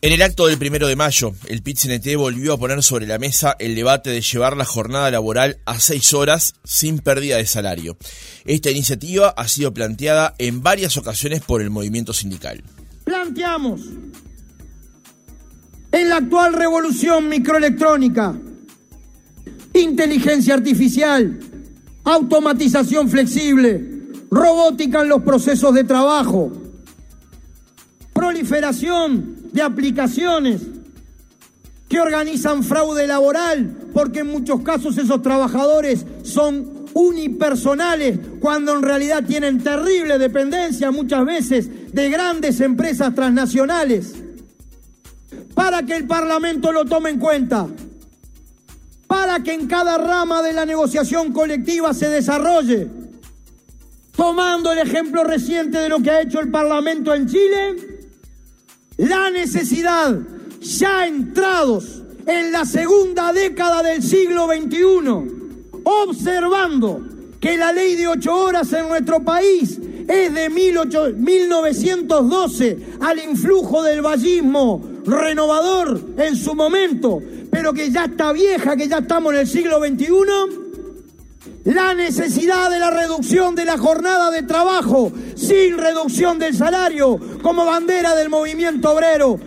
En el acto del primero de mayo, el pit volvió a poner sobre la mesa el debate de llevar la jornada laboral a seis horas sin pérdida de salario. Esta iniciativa ha sido planteada en varias ocasiones por el movimiento sindical. Planteamos en la actual revolución microelectrónica, inteligencia artificial, automatización flexible, robótica en los procesos de trabajo, proliferación de aplicaciones que organizan fraude laboral, porque en muchos casos esos trabajadores son unipersonales, cuando en realidad tienen terrible dependencia muchas veces de grandes empresas transnacionales, para que el Parlamento lo tome en cuenta, para que en cada rama de la negociación colectiva se desarrolle, tomando el ejemplo reciente de lo que ha hecho el Parlamento en Chile, la necesidad, ya entrados en la segunda década del siglo XXI, observando que la ley de ocho horas en nuestro país es de 1912 al influjo del vallismo renovador en su momento, pero que ya está vieja, que ya estamos en el siglo XXI, la necesidad de la reducción de la jornada de trabajo sin reducción del salario como bandera del movimiento obrero.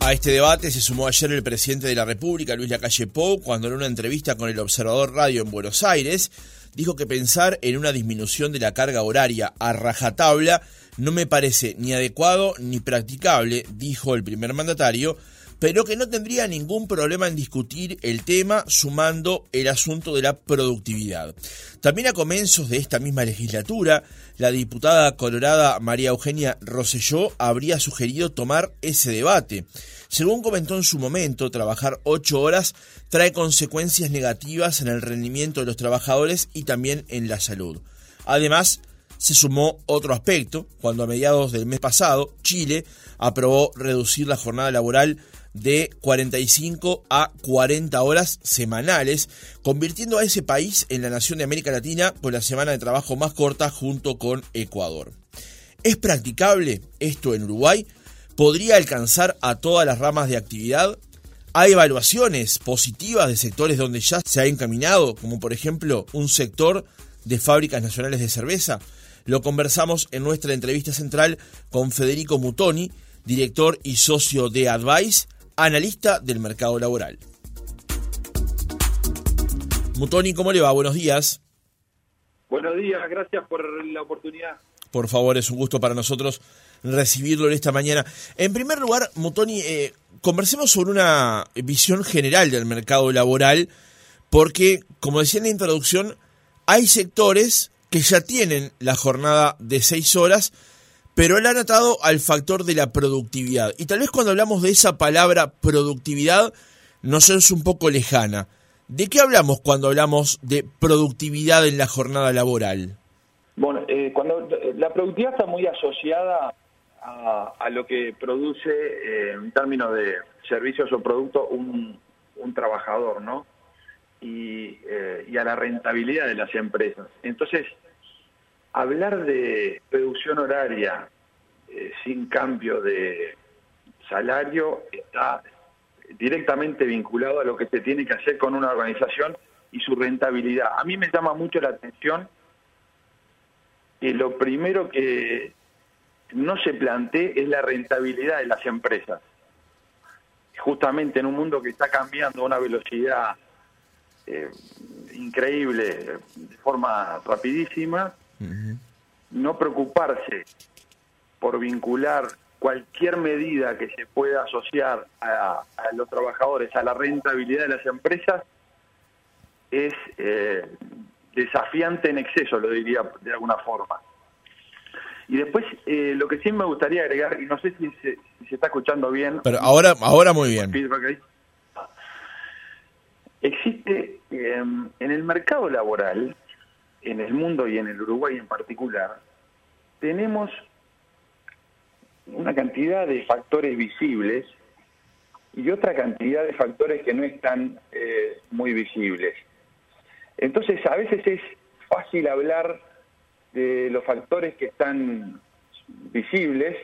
A este debate se sumó ayer el presidente de la República, Luis Lacalle Pou, cuando en una entrevista con el Observador Radio en Buenos Aires dijo que pensar en una disminución de la carga horaria a rajatabla no me parece ni adecuado ni practicable, dijo el primer mandatario, pero que no tendría ningún problema en discutir el tema sumando el asunto de la productividad. También a comienzos de esta misma legislatura, la diputada colorada María Eugenia Rosselló habría sugerido tomar ese debate. Según comentó en su momento, trabajar ocho horas trae consecuencias negativas en el rendimiento de los trabajadores y también en la salud. Además, se sumó otro aspecto, cuando a mediados del mes pasado Chile aprobó reducir la jornada laboral de 45 a 40 horas semanales, convirtiendo a ese país en la nación de América Latina con la semana de trabajo más corta junto con Ecuador. ¿Es practicable esto en Uruguay? ¿Podría alcanzar a todas las ramas de actividad? ¿Hay evaluaciones positivas de sectores donde ya se ha encaminado, como por ejemplo un sector de fábricas nacionales de cerveza? Lo conversamos en nuestra entrevista central con Federico Mutoni, director y socio de Advice, analista del mercado laboral. Mutoni, ¿cómo le va? Buenos días. Buenos días, gracias por la oportunidad. Por favor, es un gusto para nosotros recibirlo en esta mañana. En primer lugar, Mutoni, eh, conversemos sobre una visión general del mercado laboral, porque, como decía en la introducción, hay sectores que ya tienen la jornada de seis horas, pero él ha notado al factor de la productividad. Y tal vez cuando hablamos de esa palabra productividad nos es un poco lejana. ¿De qué hablamos cuando hablamos de productividad en la jornada laboral? Bueno, eh, cuando la productividad está muy asociada a, lo que produce eh, en términos de servicios o productos un, trabajador, ¿no? Eh, y a la rentabilidad de las empresas. Entonces, hablar de reducción horaria eh, sin cambio de salario está directamente vinculado a lo que se tiene que hacer con una organización y su rentabilidad. A mí me llama mucho la atención que lo primero que no se plantee es la rentabilidad de las empresas. Justamente en un mundo que está cambiando a una velocidad eh, increíble, de forma rapidísima, no preocuparse por vincular cualquier medida que se pueda asociar a, los trabajadores a la rentabilidad de las empresas es eh, desafiante en exceso, lo diría de alguna forma. Y después, eh, lo que sí me gustaría agregar, y no sé si se, está escuchando bien. Pero ahora, ahora muy bien. Existe eh, en el mercado laboral en el mundo y en el Uruguay en particular, tenemos una cantidad de factores visibles y otra cantidad de factores que no están eh, muy visibles. Entonces, a veces es fácil hablar de los factores que están visibles,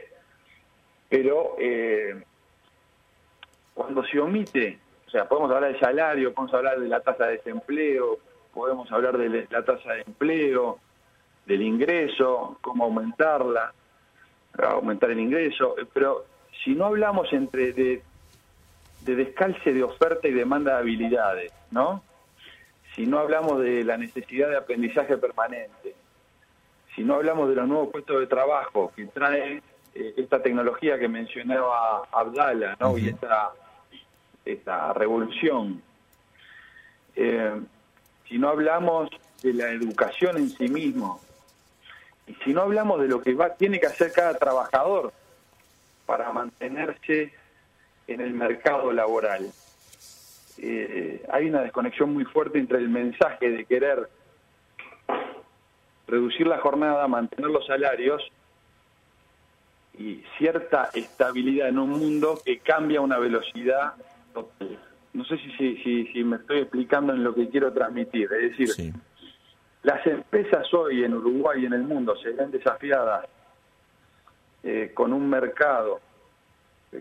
pero eh, cuando se omite, o sea, podemos hablar de salario, podemos hablar de la tasa de desempleo, podemos hablar de la tasa de empleo, del ingreso, cómo aumentarla, aumentar el ingreso, pero si no hablamos entre de, de descalce de oferta y demanda de habilidades, ¿no? Si no hablamos de la necesidad de aprendizaje permanente, si no hablamos de los nuevos puestos de trabajo que trae eh, esta tecnología que mencionaba Abdala, ¿no? Y esta, esta revolución. Eh, si no hablamos de la educación en sí mismo, y si no hablamos de lo que va, tiene que hacer cada trabajador para mantenerse en el mercado laboral, eh, hay una desconexión muy fuerte entre el mensaje de querer reducir la jornada, mantener los salarios y cierta estabilidad en un mundo que cambia a una velocidad total. No sé si, si, si, me estoy explicando en lo que quiero transmitir. Es decir, las empresas hoy en Uruguay y en el mundo se ven desafiadas eh, con un mercado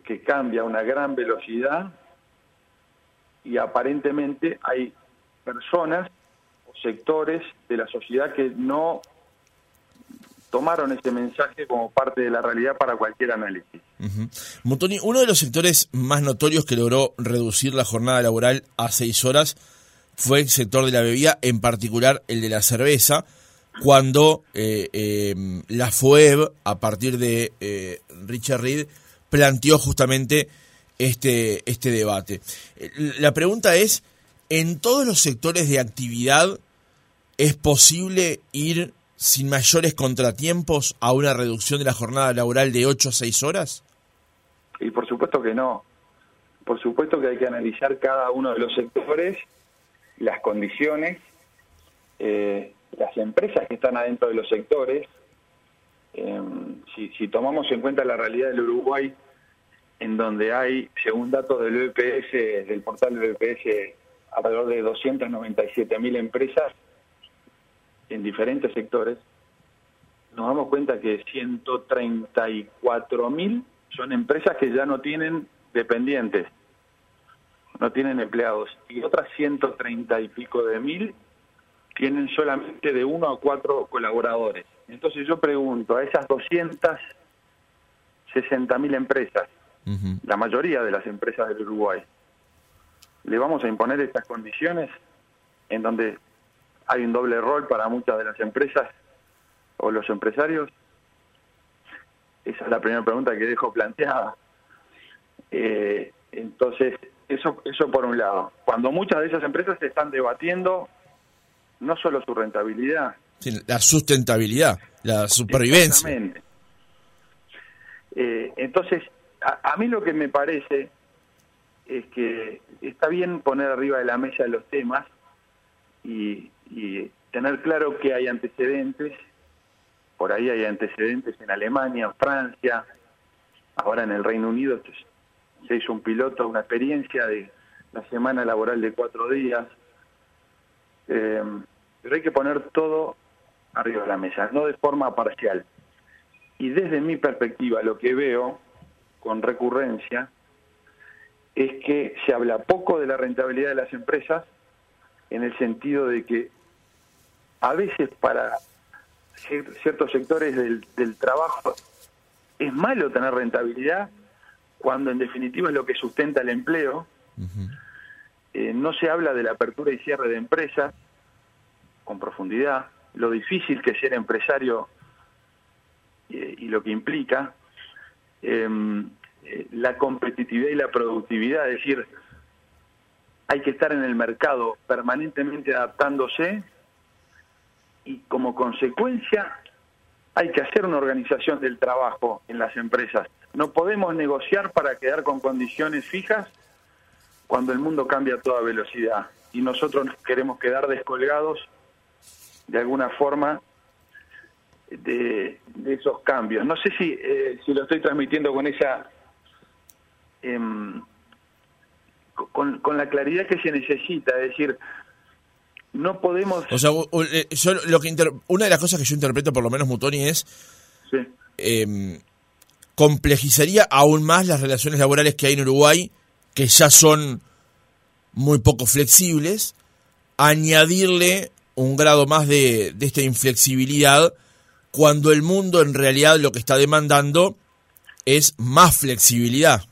que cambia a una gran velocidad y aparentemente hay personas o sectores de la sociedad que no tomaron ese mensaje como parte de la realidad para cualquier análisis. Montoni, uno de los sectores más notorios que logró reducir la jornada laboral a seis horas fue el sector de la bebida, en particular el de la cerveza, cuando eh, eh, la FUEB, a partir de eh, Richard Reed, planteó justamente este, este debate. La pregunta es, ¿en todos los sectores de actividad es posible ir sin mayores contratiempos a una reducción de la jornada laboral de 8 a 6 horas? Y por supuesto que no. Por supuesto que hay que analizar cada uno de los sectores, las condiciones, eh, las empresas que están adentro de los sectores. Eh, si, si tomamos en cuenta la realidad del Uruguay, en donde hay, según datos del BPS, del portal del BPS, alrededor de 297 mil empresas en diferentes sectores, nos damos cuenta que 134 mil son empresas que ya no tienen dependientes, no tienen empleados, y otras 130 y pico de mil tienen solamente de uno a cuatro colaboradores. Entonces yo pregunto, a esas 260 mil empresas, la mayoría de las empresas del Uruguay. ¿Le vamos a imponer estas condiciones en donde hay un doble rol para muchas de las empresas o los empresarios? Esa es la primera pregunta que dejo planteada. Eh, entonces, eso, eso por un lado. Cuando muchas de esas empresas se están debatiendo no solo su rentabilidad, la sustentabilidad, la supervivencia. Eh, entonces, a, mí lo que me parece es que está bien poner arriba de la mesa los temas y, tener claro que hay antecedentes, por ahí hay antecedentes en Alemania, en Francia, ahora en el Reino Unido se hizo un piloto, una experiencia de la semana laboral de cuatro días, eh, pero hay que poner todo arriba de la mesa, no de forma parcial. Y desde mi perspectiva, lo que veo con recurrencia es que se habla poco de la rentabilidad de las empresas en el sentido de que a veces para ciertos sectores del, trabajo es malo tener rentabilidad cuando en definitiva es lo que sustenta el empleo. Eh, no se habla de la apertura y cierre de empresas con profundidad, lo difícil que es ser empresario eh, y lo que implica. Em, eh, la competitividad y la productividad, es decir, hay que estar en el mercado permanentemente adaptándose y como consecuencia hay que hacer una organización del trabajo en las empresas. No podemos negociar para quedar con condiciones fijas cuando el mundo cambia a toda velocidad y nosotros queremos quedar descolgados de alguna forma de, esos cambios. No sé si, eh, si lo estoy transmitiendo con esa... Em, con, con la claridad que se necesita, es decir, no podemos... O sea, eh, lo que una de las cosas que yo interpreto, por lo menos Mutoni, es... Em, complejizaría aún más las relaciones laborales que hay en Uruguay, que ya son muy poco flexibles, añadirle un grado más de, de esta inflexibilidad cuando el mundo en realidad lo que está demandando es más flexibilidad.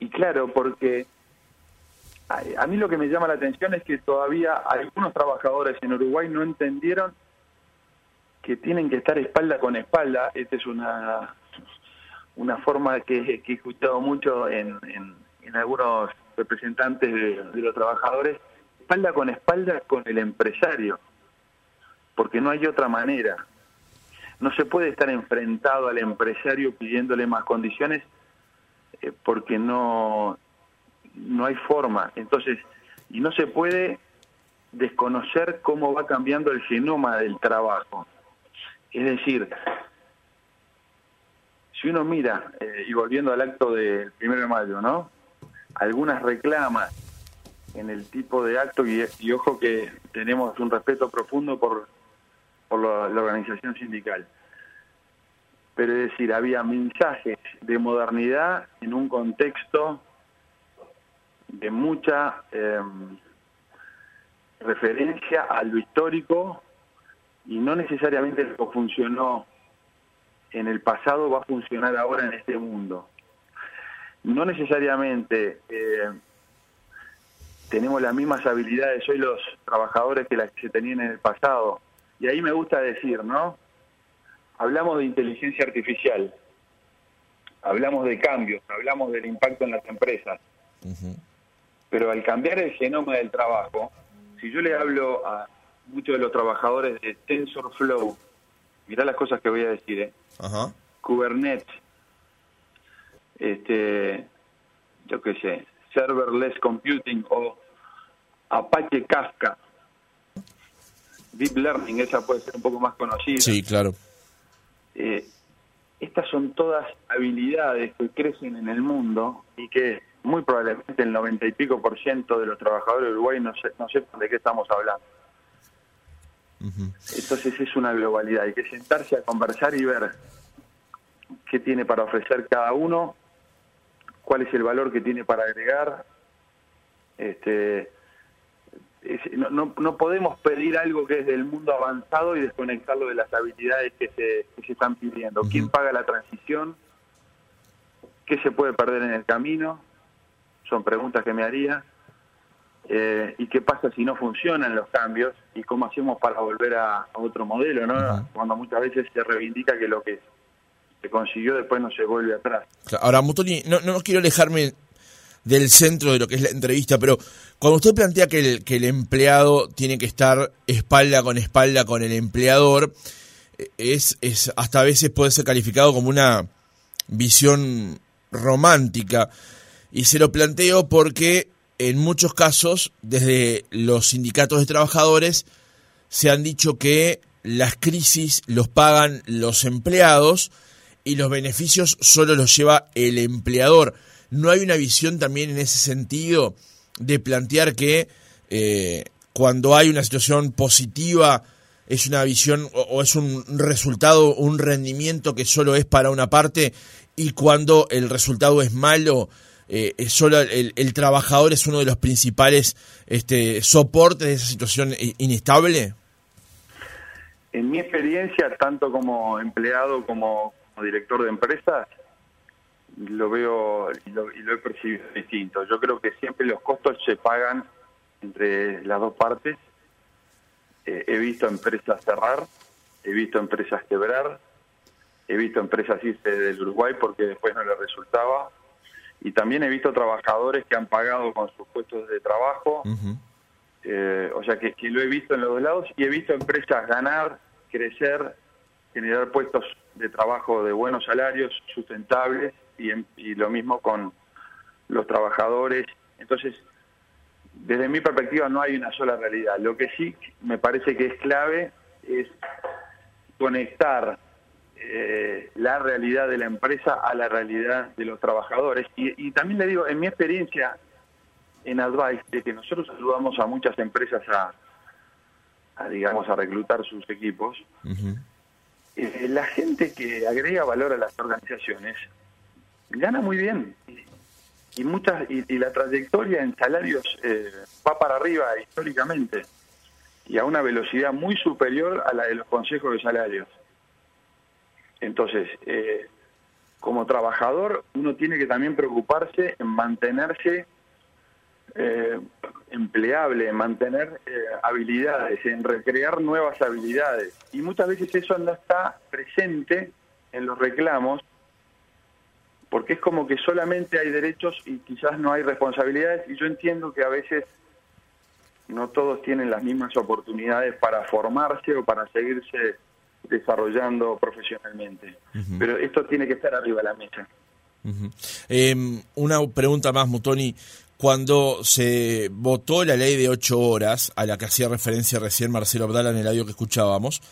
Y claro, porque a, mí lo que me llama la atención es que todavía algunos trabajadores en Uruguay no entendieron que tienen que estar espalda con espalda. Esta es una, una forma que, he escuchado mucho en, en, algunos representantes de los trabajadores, espalda con espalda con el empresario, porque no hay otra manera. No se puede estar enfrentado al empresario pidiéndole más condiciones eh, porque no, no hay forma. Entonces, y no se puede desconocer cómo va cambiando el genoma del trabajo. Es decir, si uno mira, eh, y volviendo al acto del primero de mayo, ¿no? Algunas reclamas en el tipo de acto, y, ojo que tenemos un respeto profundo por, por la organización sindical pero es decir, había mensajes de modernidad en un contexto de mucha em, referencia a lo histórico y no necesariamente lo que funcionó en el pasado va a funcionar ahora en este mundo. No necesariamente eh, tenemos las mismas habilidades hoy los trabajadores que las que se tenían en el pasado. Y ahí me gusta decir, ¿no? hablamos de inteligencia artificial, hablamos de cambios, hablamos del impacto en las empresas, pero al cambiar el genoma del trabajo, si yo le hablo a muchos de los trabajadores de TensorFlow, mirá las cosas que voy a decir, ¿eh? Kubernetes, este, yo qué sé, serverless computing o Apache Kafka, Deep Learning, esa puede ser un poco más conocida. Sí, claro. Eh, estas son todas habilidades que crecen en el mundo y que muy probablemente el noventa y pico por ciento de los trabajadores de Uruguay no, no sepan de qué estamos hablando. Entonces es una globalidad, hay que sentarse a conversar y ver qué tiene para ofrecer cada uno, cuál es el valor que tiene para agregar, este, no, no, podemos pedir algo que es del mundo avanzado y desconectarlo de las habilidades que se, se están pidiendo. ¿Quién paga la transición? ¿Qué se puede perder en el camino? Son preguntas que me haría. Eh, ¿Y qué pasa si no funcionan los cambios? ¿Y cómo hacemos para volver a, otro modelo? ¿no? Cuando muchas veces se reivindica que lo que se consiguió después no se vuelve atrás. Ahora, Mutoni, no, no quiero alejarme del centro de lo que es la entrevista, pero cuando usted plantea que el, que el empleado tiene que estar espalda con espalda con el empleador, es, es hasta a veces puede ser calificado como una visión romántica. Y se lo planteo porque en muchos casos, desde los sindicatos de trabajadores, se han dicho que las crisis los pagan los empleados y los beneficios solo los lleva el empleador. ¿No hay una visión también en ese sentido de plantear que eh, cuando hay una situación positiva es una visión o, es un resultado, un rendimiento que solo es para una parte y cuando el resultado es malo, eh, solo el, el, trabajador es uno de los principales este, soportes de esa situación inestable? En mi experiencia, tanto como empleado como director de empresas, lo veo y lo, he percibido distinto. Yo creo que siempre los costos se pagan entre las dos partes. Eh, he visto empresas cerrar, he visto empresas quebrar, he visto empresas irse del Uruguay porque después no les resultaba. Y también he visto trabajadores que han pagado con sus puestos de trabajo. Eh, o sea que, que lo he visto en los dos lados y he visto empresas ganar, crecer, generar puestos de trabajo de buenos salarios, sustentables y, lo mismo con los trabajadores. Entonces, desde mi perspectiva no hay una sola realidad. Lo que sí me parece que es clave es conectar eh, la realidad de la empresa a la realidad de los trabajadores. Y, también le digo, en mi experiencia en Advice, de que nosotros ayudamos a muchas empresas a, digamos, a reclutar sus equipos, eh, la gente que agrega valor a las organizaciones gana muy bien y, muchas y, la trayectoria en salarios eh, va para arriba históricamente y a una velocidad muy superior a la de los consejos de salarios. Entonces, eh, como trabajador, uno tiene que también preocuparse en mantenerse eh, empleable, en mantener eh, habilidades, en recrear nuevas habilidades. Y muchas veces eso no está presente en los reclamos, porque es como que solamente hay derechos y quizás no hay responsabilidades, y yo entiendo que a veces no todos tienen las mismas oportunidades para formarse o para seguirse desarrollando profesionalmente. Pero esto tiene que estar arriba de la mesa. Em, una pregunta más, Mutoni. Cuando se votó la ley de ocho horas, a la que hacía referencia recién Marcelo Abdala en el audio que escuchábamos,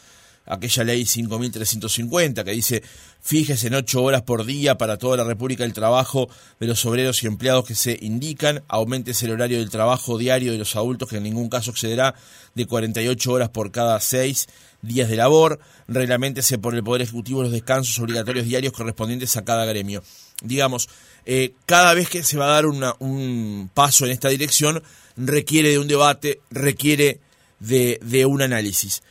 aquella ley 5.350 que dice fíjese en ocho horas por día para toda la República el trabajo de los obreros y empleados que se indican, aumente el horario del trabajo diario de los adultos que en ningún caso excederá de 48 horas por cada seis días de labor, reglamentense por el Poder Ejecutivo los descansos obligatorios diarios correspondientes a cada gremio. Digamos, eh, cada vez que se va a dar un paso en esta dirección requiere de un debate, requiere de, de un análisis.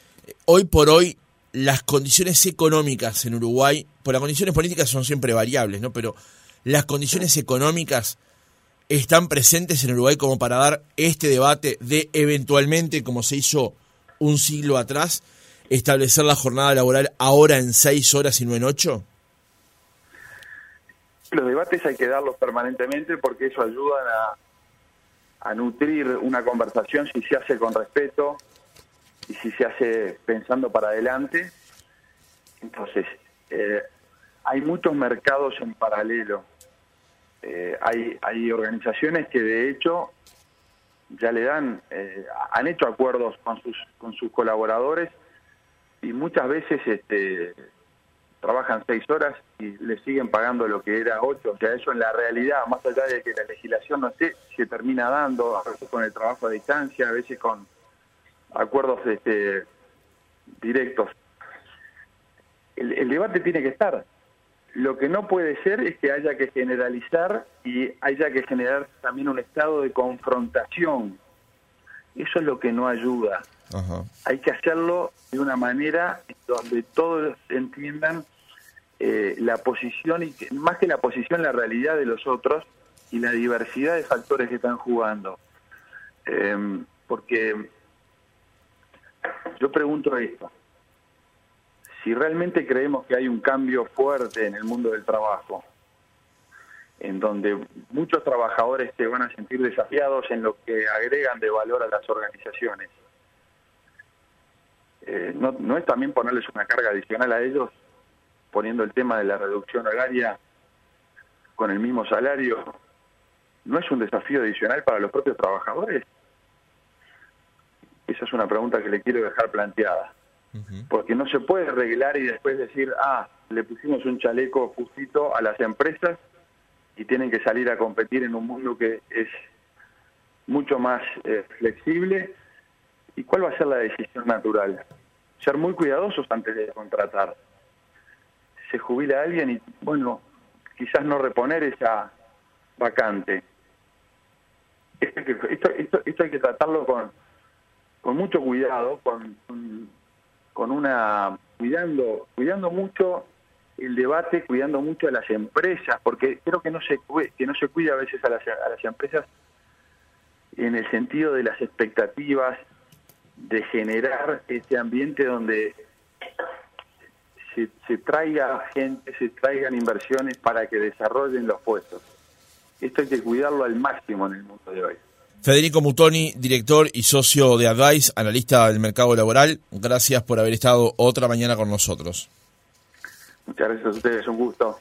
Hoy por hoy las condiciones económicas en Uruguay, por las condiciones políticas son siempre variables, ¿no? Pero las condiciones económicas están presentes en Uruguay como para dar este debate de eventualmente, como se hizo un siglo atrás, establecer la jornada laboral ahora en seis horas y no en ocho? Los debates hay que darlos permanentemente porque eso ayuda a, a nutrir una conversación si se hace con respeto, y si se hace pensando para adelante. Entonces, eh, hay muchos mercados en paralelo. Eh, hay, hay organizaciones que de hecho ya le dan, eh, han hecho acuerdos con sus, con sus colaboradores y muchas veces este, trabajan seis horas y le siguen pagando lo que era ocho. O sea, eso en la realidad, más allá de que la legislación no esté, se termina dando, a veces con el trabajo a distancia, a veces con, acuerdos este, directos. El, debate tiene que estar. Lo que no puede ser es que haya que generalizar y haya que generar también un estado de confrontación. Eso es lo que no ayuda. Hay que hacerlo de una manera donde todos entiendan eh, la posición, y más que la posición, la realidad de los otros y la diversidad de factores que están jugando. Eh, porque yo pregunto esto. Si realmente creemos que hay un cambio fuerte en el mundo del trabajo, en donde muchos trabajadores se van a sentir desafiados en lo que agregan de valor a las organizaciones, eh, no, ¿no es también ponerles una carga adicional a ellos, poniendo el tema de la reducción horaria con el mismo salario? ¿No es un desafío adicional para los propios trabajadores? Esa es una pregunta que le quiero dejar planteada. Porque no se puede arreglar y después decir, ah, le pusimos un chaleco justito a las empresas y tienen que salir a competir en un mundo que es mucho más eh, flexible. ¿Y cuál va a ser la decisión natural? Ser muy cuidadosos antes de contratar. Se jubila alguien y, bueno, quizás no reponer esa vacante. Esto esto, esto hay que tratarlo con, con mucho cuidado, con, con una cuidando cuidando mucho el debate, cuidando mucho a las empresas, porque creo que no se que no se cuida a veces a las, a las empresas en el sentido de las expectativas de generar este ambiente donde se, se traiga gente, se traigan inversiones para que desarrollen los puestos. Esto hay que cuidarlo al máximo en el mundo de hoy. Federico Mutoni, director y socio de Advice, analista del mercado laboral, gracias por haber estado otra mañana con nosotros. Muchas gracias a ustedes, un gusto.